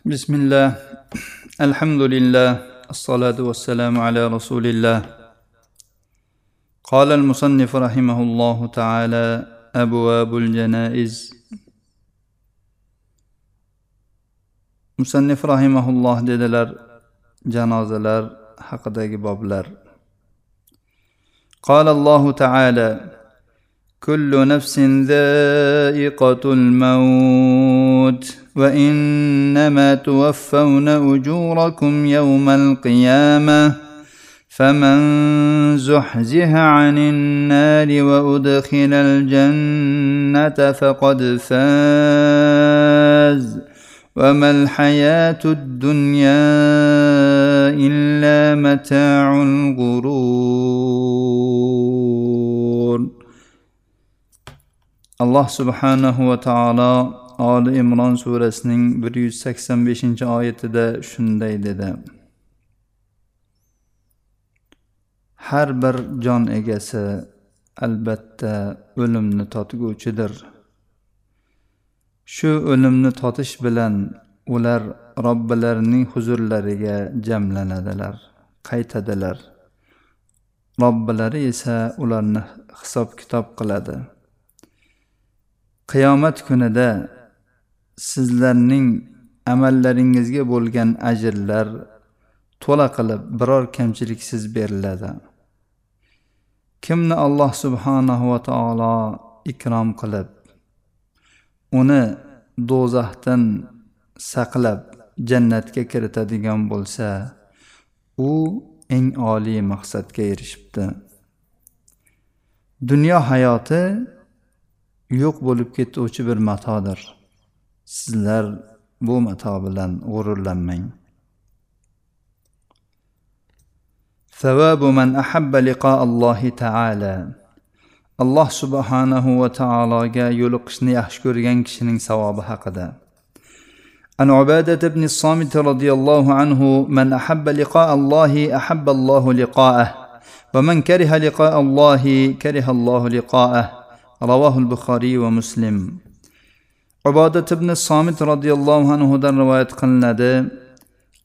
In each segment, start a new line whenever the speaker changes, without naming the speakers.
بسم الله الحمد لله الصلاة والسلام على رسول الله قال المصنف رحمه الله تعالى أبواب الجنائز musannif rahimaulloh dedilar janozalar haqidagi boblar. قال الله تعالى كل نفس ذائقة الموت وإنما توفون أجوركم يوم القيامة فمن زحزح عن النار وأدخل الجنة فقد فاز وما الحياة الدنيا إلا متاع الغرور. الله سبحانه وتعالى oli imron surasining bir yuz sakson beshinchi oyatida shunday dedi. Har bir jon egasi albatta o'limni totguvchidir. Shu o'limni totish bilan ular robbilarining huzurlariga jamlanadilar qaytadilar. Robbilari esa ularni hisob kitob qiladi. Qiyomat kunida sizlarning amallaringizga bo'lgan ajrlar to'la qilib biror kamchiliksiz beriladi. Kimni alloh subhanahu va taolo ikrom qilib uni do'zaxdan saqlab jannatga kiritadigan bo'lsa u eng oliy maqsadga erishibdi. Dunyo hayoti yo'q bo'lib ketuvchi bir matodir. Sizlar bu mato bilan g'ururlanmang ثواب من أحب لقاء الله تعالى alloh subhanahu va taologa yo'liqishni yaxshi ko'rgan kishining savobi haqida عن عبادة بن الصامت رضي الله عنه من أحب لقاء الله أحب الله لقاءه ومن كره لقاء الله كره الله لقاءه رواه البخاري ومسلم ibodat ibn somit roziyallohu anhudan rivoyat qilinadi.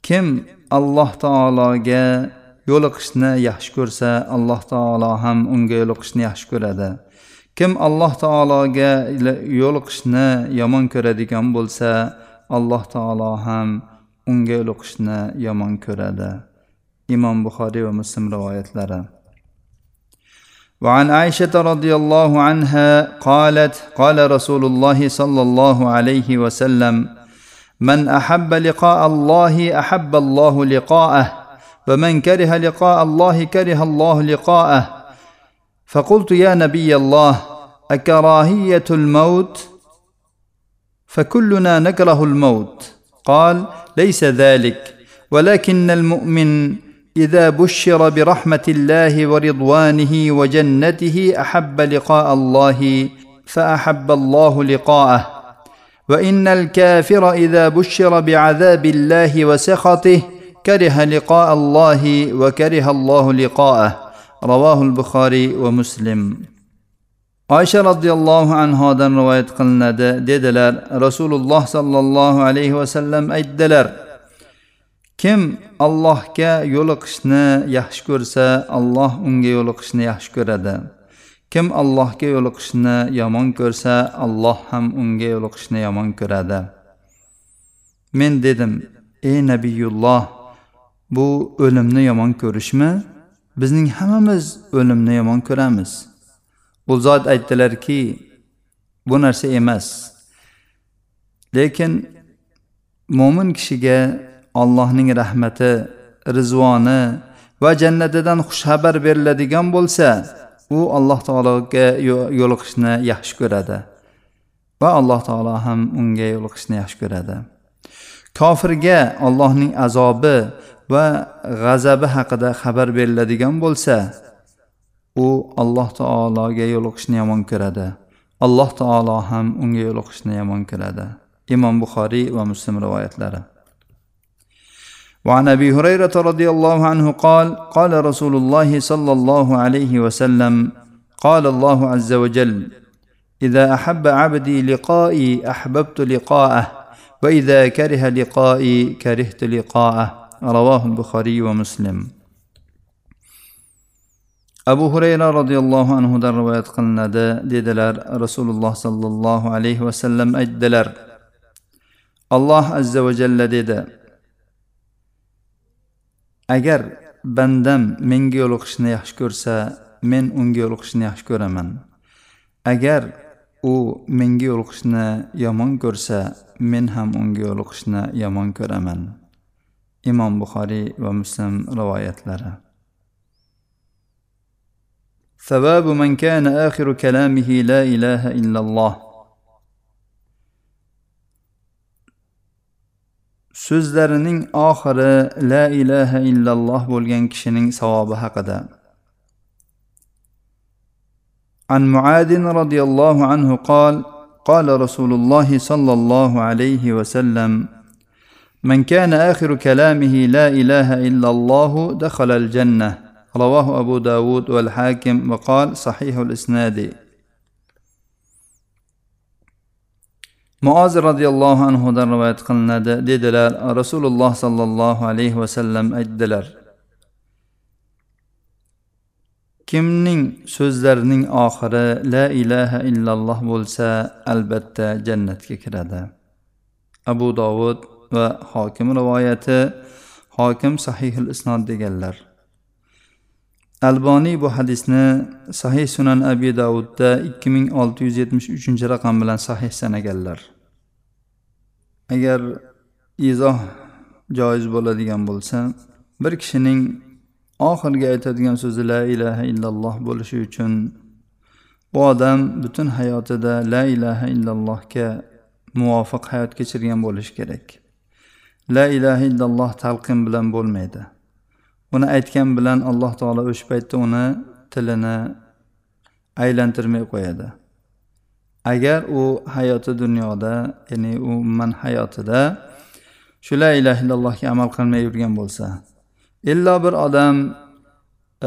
Kim alloh taologa yo'liqishni yaxshi ko'rsa alloh taolo ham unga yo'liqishni yaxshi ko'radi. Kim alloh taologa yo'liqishni yomon ko'radigan bo'lsa alloh taolo ham unga yo'liqishni yomon ko'radi. Imom buxoriy va muslim rivoyatlari. وعن عائشة رضي الله عنها قالت قال رسول الله صلى الله عليه وسلم من أحب لقاء الله أحب الله لقاءه ومن كره لقاء الله كره الله لقاءه. فقلت يا نبي الله أكراهية الموت؟ فكلنا نكره الموت. قال ليس ذلك ولكن المؤمن إذا بشر برحمة الله ورضوانه وجنته أحب لقاء الله فأحب الله لقاءه. وإن الكافر إذا بشر بعذاب الله وسخطه كره لقاء الله وكره الله لقاءه. رواه البخاري ومسلم. oysha roziyallohu anhodan rivoyat qilinadi dedilar rasululloh sollallohu alayhi vasallam aytdilar kim allohga yo'liqishni yaxshi ko'rsa alloh unga yo'liqishni yaxshi ko'radi. Kim allohga yo'liqishni yomon ko'rsa alloh ham unga yo'liqishni yomon ko'radi. Men dedim ey nabiyulloh bu o'limni yomon ko'rishmi? Bizning hammamiz o'limni yomon ko'ramiz. U zot aytdilarki bu narsa emas. Lekin mo'min kishiga allohning rahmati rizvoni va jannatidan xushxabar beriladigan bo'lsa u alloh taologa yo'liqishni yaxshi ko'radi va alloh taolo ham unga yo'liqishni yaxshi ko'radi. Kofirga allohning azobi va g'azabi haqida xabar beriladigan bo'lsa u alloh taologa yo'liqishni yomon ko'radi. Alloh taolo ham unga yo'liqishni yomon ko'radi. Imom buxoriy va muslim rivoyatlari. وعن أبي هريرة رضي الله عنه قال قال رسول الله صلى الله عليه وسلم قال الله عز وجل إذا أحب عبدي لقائي أحببت لقاءه وإذا كره لقائي كرهت لقاءه. رواه البخاري ومسلم. abu hurayra roziyallohu anhudan rivoyat qilinadi dedilar rasululloh sollallohu alayhi vasallam aytdilar alloh azza va jalla dedi agar bandam menga yo'liqishni yaxshi ko'rsa men unga yo'liqishni yaxshi ko'raman agar u menga yo'liqishni yomon ko'rsa men ham unga yo'liqishni yomon ko'raman imom buxoriy va muslim rivoyatlari ثواب من كان آخر كلامه لا إله إلا الله so'zlarining oxiri la ilaha illalloh bo'lgan kishining savobi haqida عن معاذ رضي الله عنه قال قال رسول الله صلى الله عليه وسلم من كان آخر كلامه لا إله إلا الله دخل الجنة رواه أبو داود والحاكم وقال صحيح الإسناد muoz roziyallohu anhudan rivoyat qilinadi. Dedilar rasululloh sollallohu alayhi vasallam aytdilar kimning so'zlarining oxiri la ilaha illalloh bo'lsa albatta jannatga kiradi. Abu dovud va hokim rivoyati hokim sahihil isnod deganlar. Alboniy bu hadisni sahih sunan abi davudda ikki ming olti yuz yetmish uchinchi raqam bilan sahih sanaganlar. Agar izoh joiz bo'ladigan bo'lsa bir kishining oxirgi aytadigan so'zi la ilaha illalloh bo'lishi uchun bu odam butun hayotida la ilaha illallohga muvofiq hayot kechirgan bo'lishi kerak. La ilaha illalloh talqin bilan bo'lmaydi. Uni aytgan bilan alloh taolo o'sha paytda uni tilini aylantirmay qo'yadi. Agar u hayoti dunyoda ya'ni umuman hayotida shu la ilaha illallohga amal qilmay yurgan bo'lsa illo bir odam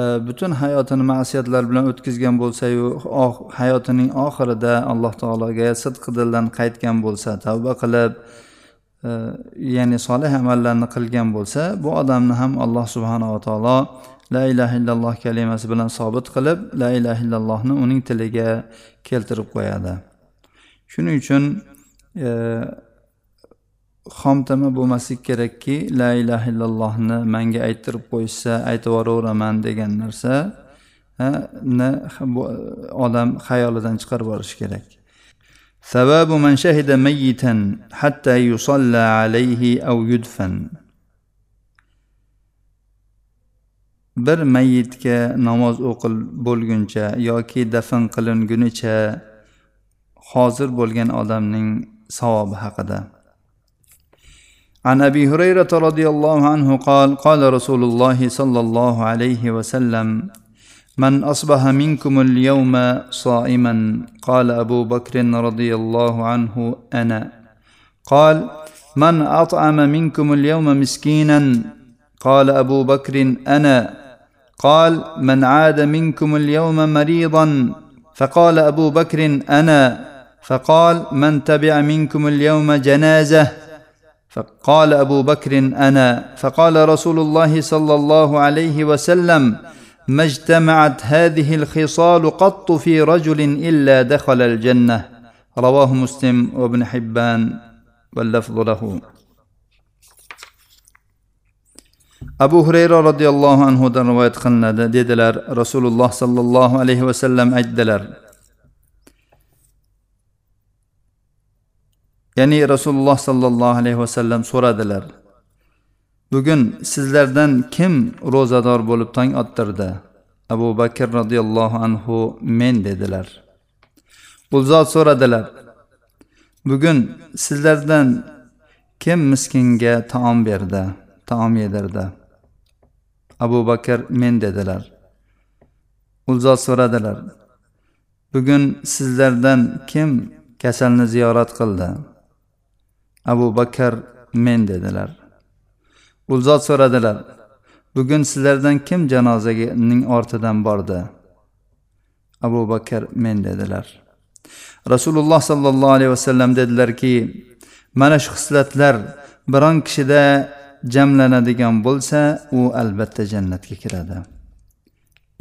e, butun hayotini ma'siyatlar bilan o'tkazgan bo'lsayu hayotining oxirida alloh taologa sidq dildan qaytgan bo'lsa tavba qilib e, ya'ni solih amallarni qilgan bo'lsa bu odamni ham alloh subhanava taolo la ilaha illalloh kalimasi bilan sobit qilib la ilaha illallohni uning tiliga keltirib qo'yadi. shuning uchun e, xomtama bo'lmasligi kerakki la ilaha illallohni manga ayttirib qo'yishsa aytib yuboraveraman degan narsa odam xayolidan chiqarib yuborishi kerak ثواب من شهد ميتا حتى يصلى عليه أو يدفن bir mayitga namoz o'qil bo'lguncha yoki dafn qilingunicha hozir bo'lgan odamning savobi haqida. عن ابي هريره رضي الله عنه قال قال رسول الله صلى الله عليه وسلم من اصبح منكم اليوم صائما قال ابو بكر رضي الله عنه أنا قال من اطعم منكم اليوم مسكينا قال ابو بكر أنا قال من عاد منكم اليوم مريضا فقال ابو بكر أنا فقال من تبع منكم اليوم جنازة؟ فقال أبو بكر أنا. فقال رسول الله صلى الله عليه وسلم ما اجتمعت هذه الخصال قط في رجل إلا دخل الجنة. رواه مسلم وابن حبان واللفظ له. abu hurayra roziyallohu anhudan rivoyat qilinadi dedilar rasululloh sollallohu alayhi vasallam aytdilar ya'ni rasululloh sollallohu alayhi vasallam so'radilar bugun sizlardan kim ro'zador bo'lib tong ottirdi? Abu bakr roziyallohu anhu men dedilar. U zot so'radilar bugun sizlardan kim miskinga taom berdi taom yedirdi? Abu bakr men dedilar. U zot so'radilar bugun sizlardan kim kasalni ziyorat qildi? Abu bakr men dedilar. U zot so'radilar bugun sizlardan kim janozaning ortidan bordi? Abu bakr men dedilar. Rasululloh sollallohu alayhi vasallam dedilarki mana shu xislatlar biron kishida jamlanadigan bo'lsa u albatta jannatga kiradi.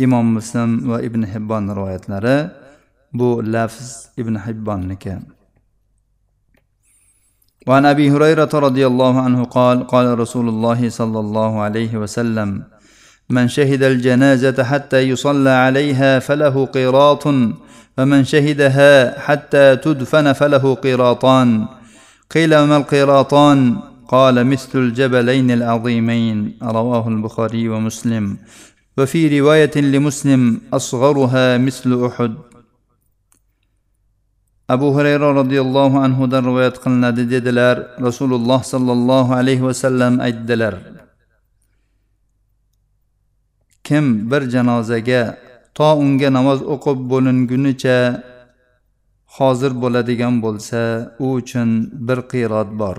Imom muslim va ibn hibbon rivoyatlari bu lafz ibn hibbonniki. وعن أبي هريرة رضي الله عنه قال قال رسول الله صلى الله عليه وسلم من شهد الجنازة حتى يصلى عليها فله قيراط ومن شهدها حتى تدفن فله قيراطان. قيل وما القيراطان؟ قال مثل الجبلين العظيمين. رواه البخاري ومسلم. وفي رواية لمسلم أصغرها مثل أحد. Abu hurayra roziyallohu anhudan rivoyat qilinadi dedilar. Rasululloh sollallohu alayhi vasallam aytdilar kim bir janozaga to unga namoz o'qib bo'lingunicha hozir bo'ladigan bo'lsa u uchun bir qiyrot bor.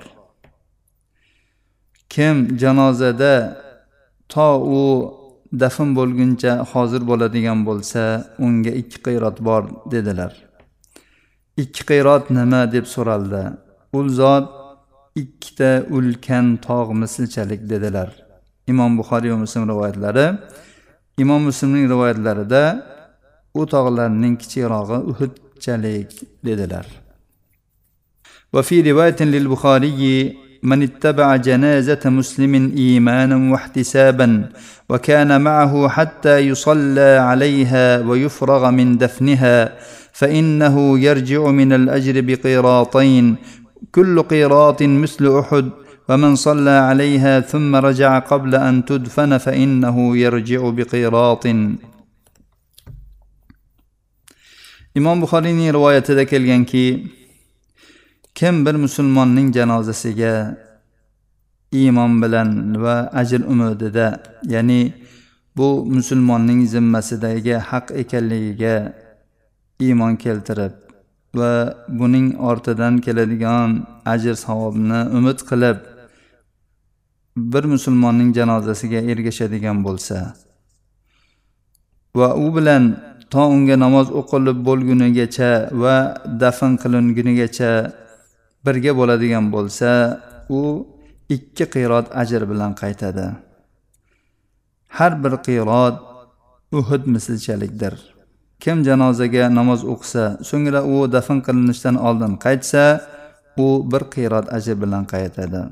Kim janozada to u dafn bo'lguncha hozir bo'ladigan bo'lsa unga ikki qiyrot bor dedilar. ikki qiyrat nima deb so'raldi u zot ikkita ulkan tog' mislchalik dedilar imom buxoriy va muslim rivoyatlari imom muslimning rivoyatlarida u tog'larning kichikrog'i uhudchalik dedilar وفي رواية للبخاري من اتبع جنازة مسلم إيمانا واحتسابا وكان معه حتى يصلى عليها ويفرغ من دفنها فإنه يرجع من الأجر بقيراطين كل قيراط مثل أحد ومن صلى عليها ثم رجع قبل أن تدفن فإنه يرجع بقيراط imom buxoriyning rivoyatida kelganki kim bir musulmonning janozasiga iymon bilan va ajr umidida ya'ni bu musulmonning zimmasidagi haq ekanligiga iymon keltirib va buning ortidan keladigan ajr savobni umid qilib bir musulmonning janozasiga ergashadigan bo'lsa va u bilan to unga namoz o'qilib bo'lgunigacha va dafn qilingunigacha birga bo'ladigan bo'lsa u ikki qirot ajr bilan qaytadi. Har bir qirot uhud mislchalikdir kim janozaga namoz o'qisa so'ngra u dafn qilinishdan oldin qaytsa u bir qiyrat ajr bilan qaytadi.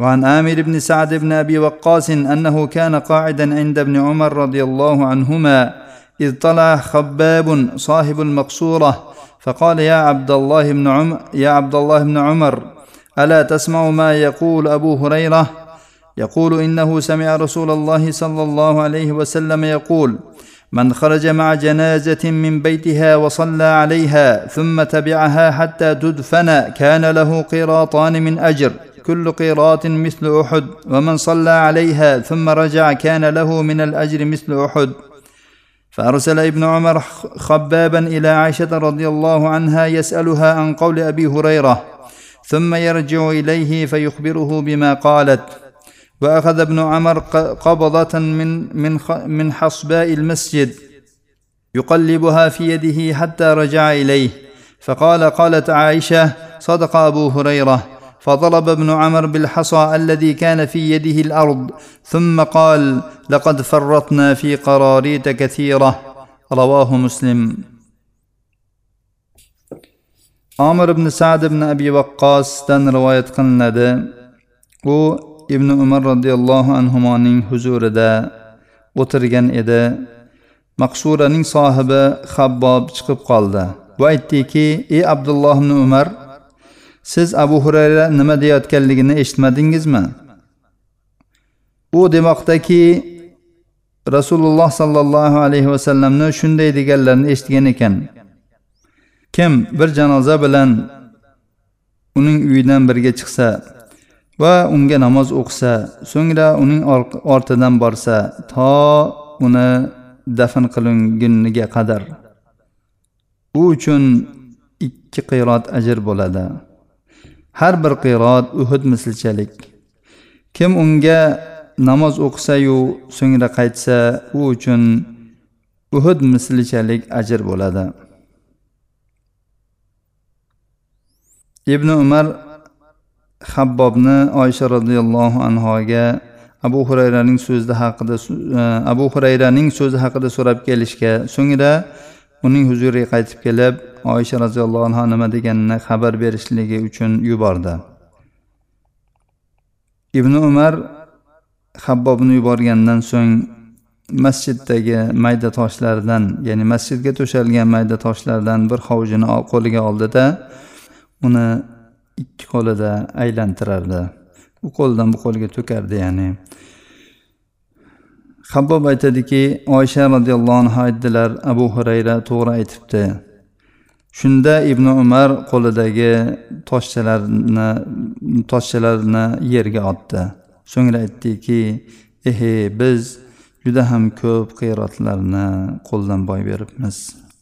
وعن عامر بن سعد بن أبي وقاص أنه كان قاعدا عند ابن عمر رضي الله عنهما إذ طلع خباب صاحب المقصورة فقال يا عبد الله بن عمر يا عبد الله بن عمر ألا تسمع ما يقول أبو هريرة؟ يقول إنه سمع رسول الله صلى الله عليه وسلم يقول من خرج مع جنازة من بيتها وصلى عليها ثم تبعها حتى تدفن كان له قيراطان من أجر كل قيراط مثل أحد ومن صلى عليها ثم رجع كان له من الأجر مثل أحد. فأرسل ابن عمر خبابا إلى عائشة رضي الله عنها يسألها عن قول أبي هريرة ثم يرجع إليه فيخبره بما قالت. وأخذ ابن عمر قبضة من من من حصباء المسجد يقلبها في يده حتى رجع إليه. فقال قالت عائشة صدق أبو هريرة. فضرب ابن عمر بالحصى الذي كان في يده الأرض ثم قال لقد فرطنا في قراريط كثيرة. رواه مسلم. amir ibn sad ibn abi vaqqosdan rivoyat qilinadi u ibn umar roziyallohu anhuning huzurida o'tirgan edi. Maqsuraning sohibi habbob chiqib qoldi va aytdiki ey abdulloh ibn umar siz abu hurayra nima deyayotganligini eshitmadingizmi? U demoqdaki rasululloh sollallohu alayhi vasallamni shunday deganlarini eshitgan ekan. Kim bir janoza bilan uning uyidan birga chiqsa va unga namoz o'qisa so'ngra uning ortidan borsa to uni dafn qilinguniga qadar. U uchun ikki qirot ajr bo'ladi. Har bir qirot uhud mislchalik kim unga namoz o'qisayu so'ngra qaytsa u uchun uhud mislichalik ajr bo'ladi. Ibn umar habbobni oysha roziyallohu anhoga abu hurayraning so'zi haqida e, abu hurayraning so'zi haqida so'rab kelishga so'ngra uning huzuriga qaytib kelib oysha roziyallohu anhu nima deganini xabar berishligi uchun yubordi. Ibn umar habbobni yuborgandan so'ng masjiddagi mayda toshlardan ya'ni masjidga to'shalgan mayda toshlardan bir hovuzini qo'liga oldida uni ikki qo'lida aylantirardi. U qo'ldan bu qo'lga to'kardi ya'ni. Habbob aytadiki oysha roziyallohu anhu aytdilar abu hurayra to'g'ri aytibdi. Shunda ibn umar qo'lidagi toshchalarni toshchalarni yerga otdi. So'ngra aytdiki ehe biz juda ham ko'p qiyratlarni qo'ldan boy beribmiz.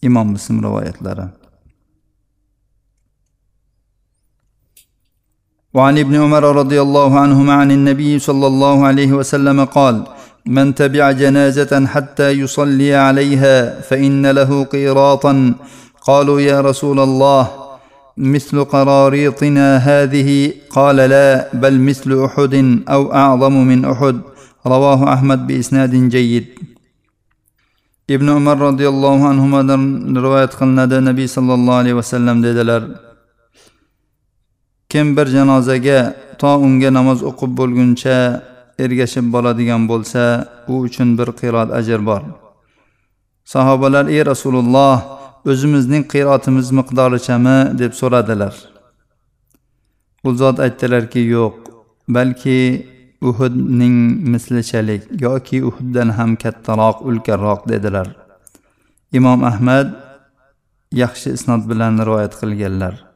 Imom muslim rivoyatlari. وعن ابن عمر رضي الله عنهما عن النبي صلى الله عليه وسلم قال من تبع جنازة حتى يصلي عليها فإن له قيراطا. قالوا يا رسول الله مثل قراريطنا هذه قال لا بل مثل أحد أو أعظم من أحد. رواه أحمد بإسناد جيد. ibn umar roziyallohu anhudan rivoyat qilinadi nabiy sollallohu alayhi vasallam dedilar kim bir janozaga to unga namoz o'qib bo'lguncha ergashib boradigan bo'lsa u uchun bir qirot ajr bor. Sahobalar ey rasululloh o'zimizning qirotimiz miqdorichami? deb so'radilar. U zot aytdilarki yo'q balki uhudning mislichalik yoki uhuddan ham kattaroq ulkanroq dedilar. Imom ahmad yaxshi isnod bilan rivoyat qilganlar.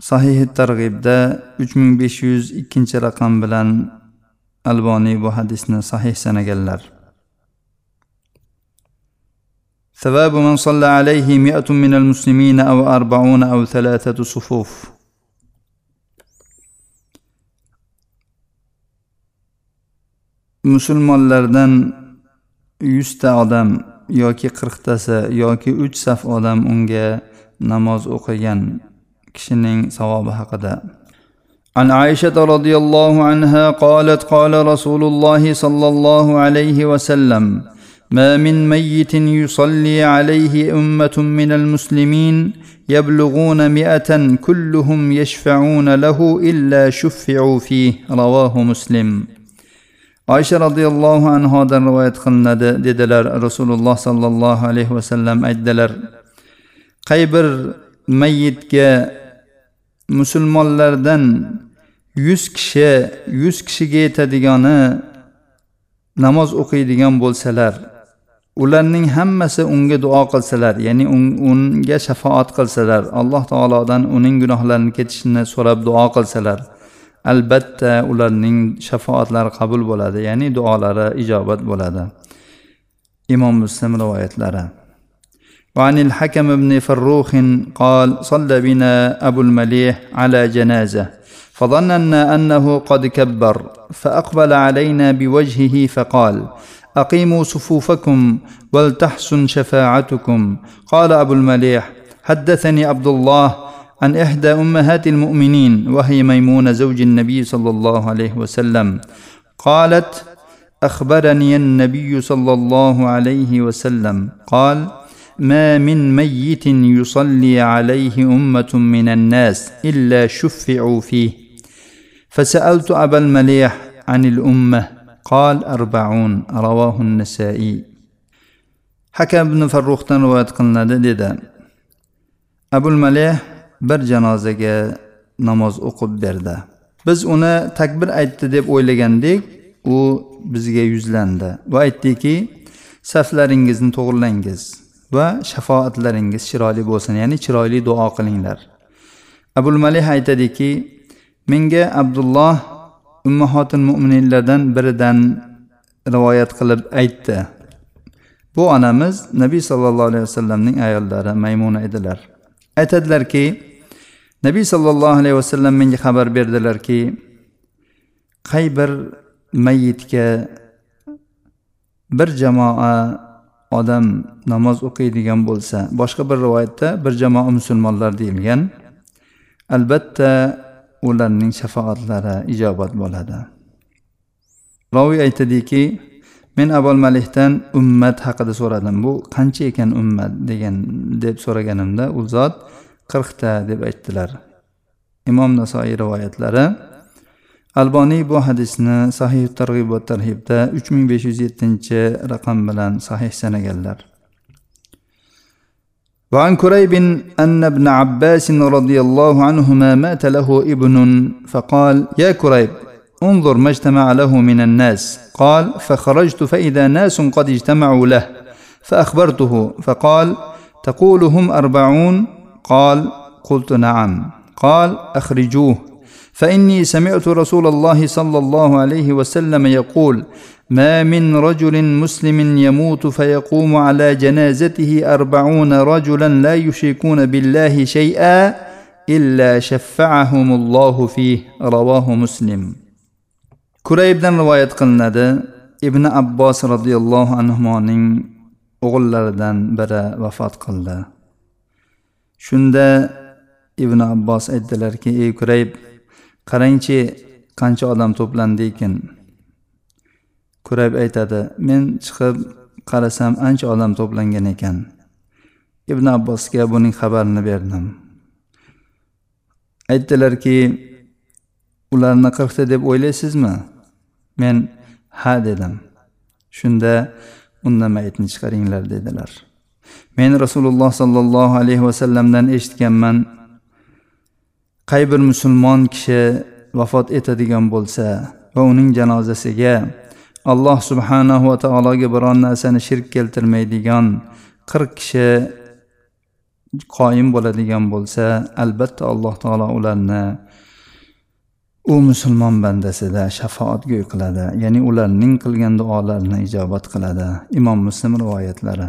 sahihi targ'ibda uch ming besh yuz ikkinchi raqam bilan alboniy bu hadisni sahih sanaganlar ثواب من صلى عليه مئة من المسلمين أو أربعون أو ثلاثة صفوف musulmonlardan yuzta odam yoki qirqtasi yoki uch saf odam unga namoz o'qigan kishining savobi haqida عن عائشة رضي الله عنها قالت قال رسول الله صلى الله عليه وسلم ما من ميت يصلي عليه أمة من المسلمين يبلغون مئة كلهم يشفعون له إلا شفعوا فيه رواه مسلم oysha roziyallohu anhodan rivoyat qilinadi dedilar rasululloh sollallohu alayhi vasallam aytdilar qay bir mayyitga musulmonlardan yuz kishi yuz kishiga yetadigani namoz o'qiydigan bo'lsalar ularning hammasi unga duo qilsalar ya'ni unga shafoat qilsalar alloh taolodan uning gunohlarini ketishini so'rab duo qilsalar albatta ularning shafoatlari qabul bo'ladi ya'ni duolari ijobat bo'ladi. Imom muslim rivoyatlari. وعن الحكم بن فروخ قال صلى بنا أبو المليح على جنازة فظننا أنه قد كبر فأقبل علينا بوجهه فقال أقيموا صفوفكم ولتحسن شفاعتكم. قال أبو المليح حدثني عبد الله عن إحدى أمهات المؤمنين وهي ميمونة زوج النبي صلى الله عليه وسلم قالت أخبرني النبي صلى الله عليه وسلم قال ما من ميت يصلي عليه أمة من الناس إلا شفعوا فيه فسألت أبا المليح عن الأمة قال أربعون رواه النسائي hakam ibn farruhdan rivoyat qilinadi dedi abul malih bir janozaga namoz o'qib berdi biz uni takbir aytdi deb o'ylagandik u bizga yuzlandi va aytdiki saflaringizni to'g'irlangiz Va shafoatlaringiz chiroyli bo'lsin ya'ni chiroyli duo qilinglar. Abul malih aytadiki menga abdulloh ummahotil mo'minlardan biridan rivoyat qilib aytdi. Bu onamiz nabiy sollallohu alayhi vasallamning ayollari maymuna edilar. Aytadilarki nabiy sollallohu alayhi vasallam menga xabar berdilarki qay bir mayitga bir jamoa odam namoz o'qiydigan bo'lsa boshqa bir rivoyatda bir jamoa musulmonlar deyilgan albatta ularning shafoatlari ijobat bo'ladi. Roviy aytadiki men abul malihdan ummat haqida so'radim. Bu qancha ekan ummat? degan deb so'raganimda u zot qirqta deb aytdilar. Imom nasoiy rivoyatlari alboniy bu hadisni sahih targ'ibot tarhibda uch ming besh yuz yettinchi raqam bilan sahih sanaganlar وعن كريب أن ابن عباس رضي الله عنهما مات له ابن فقال يا كريب انظر ما اجتمع له من الناس قال فخرجت فإذا ناس قد اجتمعوا له فأخبرته فقال تقول هم أربعون قال قلت نعم قال أخرجوه فإني سمعت رسول الله صلى الله عليه وسلم يقول ما من رجل مسلم يموت فيقوم على جنازته أربعون رجلا لا يشركون بالله شيئا إلا شفعهم الله فيه. رواه مسلم. Kuraybdan rivoyat qilinadi. Ibn abbos roziyallohu anhuning o'g'illaridan biri vafot qildi. Shunda ibn abbos aytdilarki ey kurayb qarangchi qancha odam to'plandi ekan? Kurayb aytadi men chiqib qarasam ancha odam to'plangan ekan. Ibn abbosga buning xabarini berdim. Aytdilarki ularni qirqta deb o'ylaysizmi? Men ha dedim. Shunda undan mayitni chiqaringlar dedilar. Men rasululloh sollallohu alayhi vasallamdan eshitganman qay bir musulmon kishi vafot etadigan bo'lsa va uning janozasiga alloh subhanahu va taologa biron narsani shirk keltirmaydigan qirq kishi qoyim bo'ladigan bo'lsa albatta alloh taolo ularni u musulmon bandasida shafoatgo'y qiladi ya'ni ularning qilgan duolarini ijobat qiladi. Imom muslim rivoyatlari.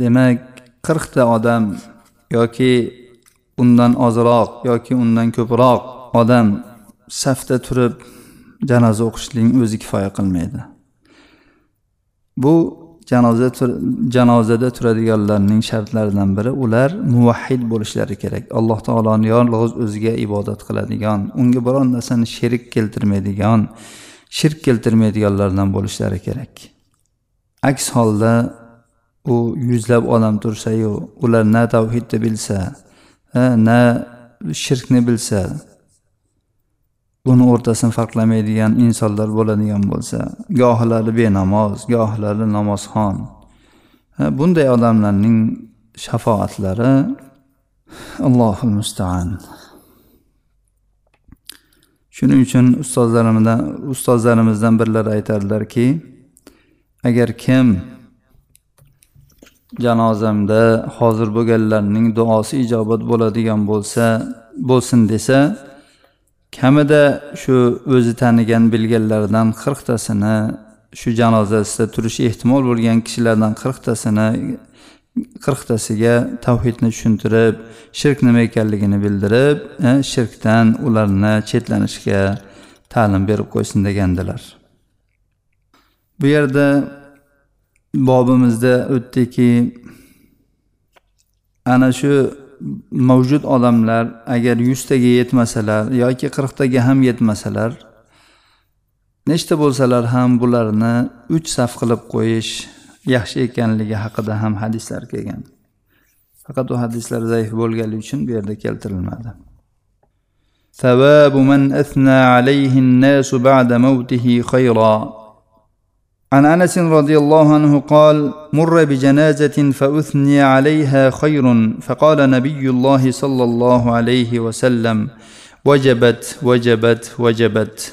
Demak qirqta odam yoki undan ozroq yoki undan ko'proq odam safda turib janoza o'qishlikning o'zi kifoya qilmaydi. Bu janoza janozada turadiganlarning shartlaridan biri ular muvahhid bo'lishlari kerak. Alloh taoloni yolg'iz o'ziga ibodat qiladigan unga biron narsani sherik keltirmaydigan shirk keltirmaydiganlardan bo'lishlari kerak. Aks holda u yuzlab odam tursayu ular na tavhidni bilsa na shirkni bilsa buni o'rtasini farqlamaydigan insonlar bo'ladigan bo'lsa gohilari benamoz gohilari namozxon. Bunday odamlarning shafoatlari allohu mustaan. Shuning uchun ustozlarimizdan ustozlarimizdan birlari aytadilarki agar kim janozamda hozir bo'lganlarning duosi ijobat bo'ladigan bo'lsa bo'lsin desa kamida shu o'zi tanigan bilganlaridan qirqtasini shu janozasida turishi ehtimol bo'lgan kishilardan qirqtasini qirqtasiga tavhidni tushuntirib shirk nima ekanligini bildirib e, shirkdan ularni chetlanishga ta'lim berib qo'ysin degandilar. Bu yerda bobimizda o'tdiki ana shu mavjud odamlar agar yuztaga yetmasalar yoki qirqtaga ham yetmasalar nechta bo'lsalar ham bularni uch saf qilib qo'yish yaxshi ekanligi haqida ham hadislar kelgan faqat u hadislar zaif bo'lganligi uchun bu yerda keltirilmadi ثواب من أثنى عليه الناس بعد موته خيرا عن أنس رضي الله عنه قال مر بجنازة فأثني عليها خير فقال نبي الله صلى الله عليه وسلم وجبت وجبت وجبت.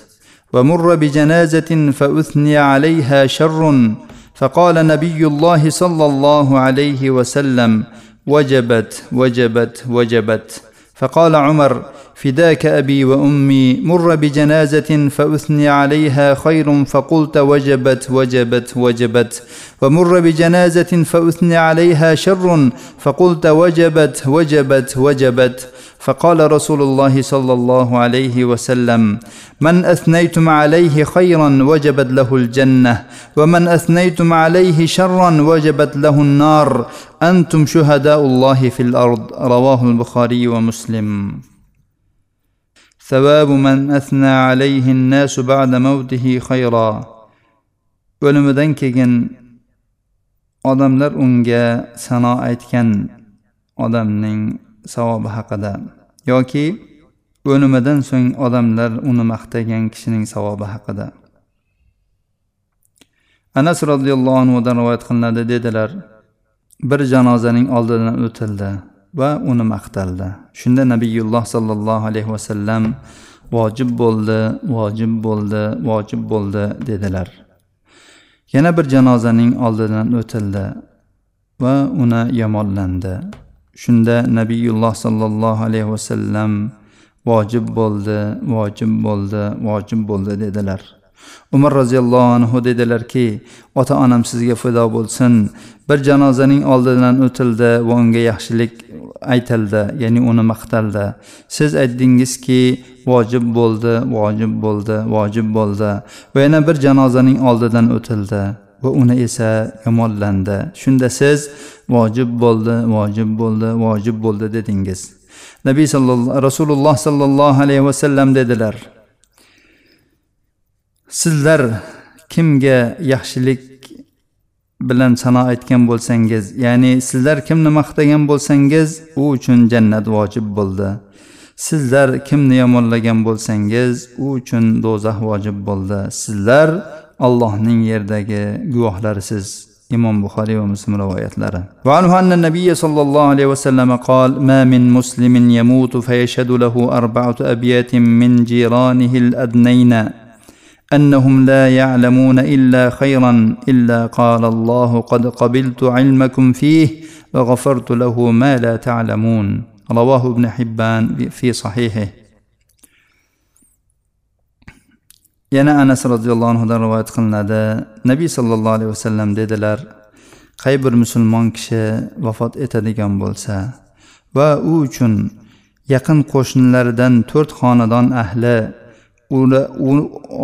ومر بجنازة فأثني عليها شر فقال نبي الله صلى الله عليه وسلم وجبت وجبت وجبت. فقال عمر فداك أبي وأمي مر بجنازة فأثني عليها خير فقلت وجبت وجبت وجبت. ومر بجنازة فأثني عليها شر فقلت وجبت وجبت وجبت. فقال رسول الله صلى الله عليه وسلم من أثنيتم عليه خيرا وجبت له الجنة ومن أثنيتم عليه شرا وجبت له النار. أنتم شهداء الله في الأرض. رواه البخاري ومسلم. ثواب من اثنى عليه الناس بعد موته خيرا o'limidan keyin odamlar unga sano aytgan odamning savobi haqida yoki o'limidan so'ng odamlar uni maqtagan kishining savobi haqida anas roziyallohu anhudan rivoyat qilinadi dedilar bir janozaning oldidan o'tildi Va uni maqtaldi. Shunda nabiyulloh sollallohu alayhi vasallam vojib bo'ldi vojib bo'ldi vojib bo'ldi dedilar. Yana bir janozaning oldidan o'tildi va uni yomonlandi. Shunda nabiyulloh sollallohu alayhi vasallam vojib bo'ldi vojib bo'ldi vojib bo'ldi dedilar. Umar roziyallohu anhu dedilarki ota onam sizga fido bo'lsin. Bir janozaning oldidan o'tildi va unga yaxshilik aytildi ya'ni uni maqtaldi. Siz aytdingizki vojib bo'ldi vojib bo'ldi vojib bo'ldi va yana bir janozaning oldidan o'tildi va uni esa yomonlandi. Shunda siz vojib bo'ldi vojib bo'ldi vojib bo'ldi dedingiz. Nabiy sallallohu rasululloh sollallohu alayhi vasallam dedilar sizlar kimga yaxshilik bilan sano aytgan bo'lsangiz ya'ni sizlar kimni maqtagan bo'lsangiz u uchun jannat vojib bo'ldi. Sizlar kimni yomonlagan bo'lsangiz u uchun do'zax vojib bo'ldi. Sizlar allohning yerdagi guvohlarisiz. Imom buxoriy va muslim rivoyatlari. Nabiy sollallohu alayhi vasallam أنهم لا يعلمون إلا خيرا إلا قال الله قد قبلت علمكم فيه وغفرت له ما لا تعلمون رواه ابن حبان في صحيحه yana anas roziyallohu anhudan rivoyat qilinadi nabiy sollallohu alayhi vasallam dedilar qay bir musulmon kishi vafot etadigan bo'lsa va u uchun yaqin qo'shnilaridan to'rt xonadon ahli u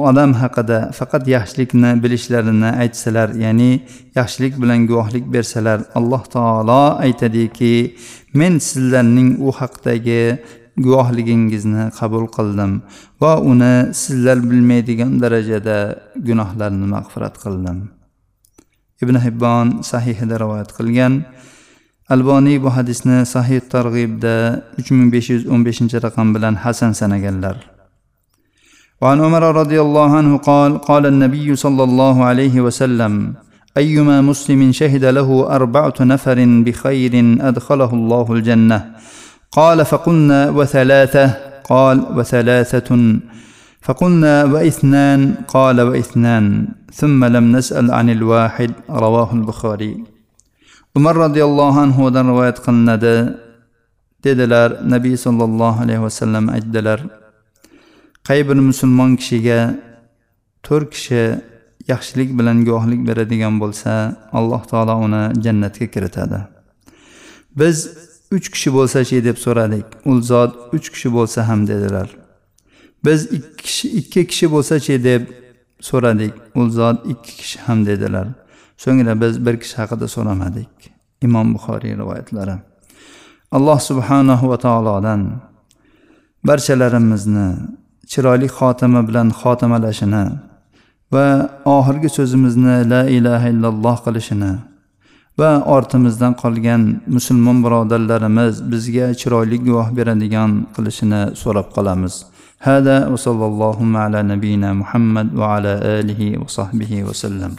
odam haqida faqat yaxshilikni bilishlarini aytsalar ya'ni yaxshilik bilan guvohlik bersalar alloh taolo aytadiki men sizlarning u haqdagi guvohligingizni qabul qildim va uni sizlar bilmaydigan darajada gunohlarni mag'firat qildim. Ibn hibbon sahihida rivoyat qilgan. Alboniy bu hadisni sahih targ'ibda uch ming besh yuz o'n beshinchi raqam bilan hasan sanaganlar. وعن عمر رضي الله عنه قال قال النبي صلى الله عليه وسلم أيما مسلم شهد له أربعة نفر بخير أدخله الله الجنة. قال فقلنا وثلاثة؟ قال وثلاثة. فقلنا وإثنان؟ قال وإثنان. ثم لم نسأل عن الواحد رواه البخاري. umar roziyallohu anhudan rivoyat qilinadi dedilar nabiy sollallohu alayhi vasallam aytdilar qay bir musulmon kishiga to'rt kishi yaxshilik bilan guvohlik beradigan bo'lsa alloh taolo uni jannatga kiritadi. Biz uch kishi bo'lsachi deb so'radik. U zot uch kishi bo'lsa ham dedilar. Biz ikki kishi ikki kishi bo'lsachi deb so'radik. U zot ikki kishi ham dedilar. So'ngra biz bir kishi haqida so'ramadik. Imom buxoriy rivoyatlari. Alloh subhanahu va taolodan barchalarimizni chiroyli xotima bilan xotimalashini va oxirgi so'zimizni la ilaha illalloh qilishini va ortimizdan qolgan musulmon birodarlarimiz bizga chiroyli guvoh beradigan qilishini so'rab qolamiz هذا وصلى اللهم على نبينا محمد وعلى آله وصحبه وسلم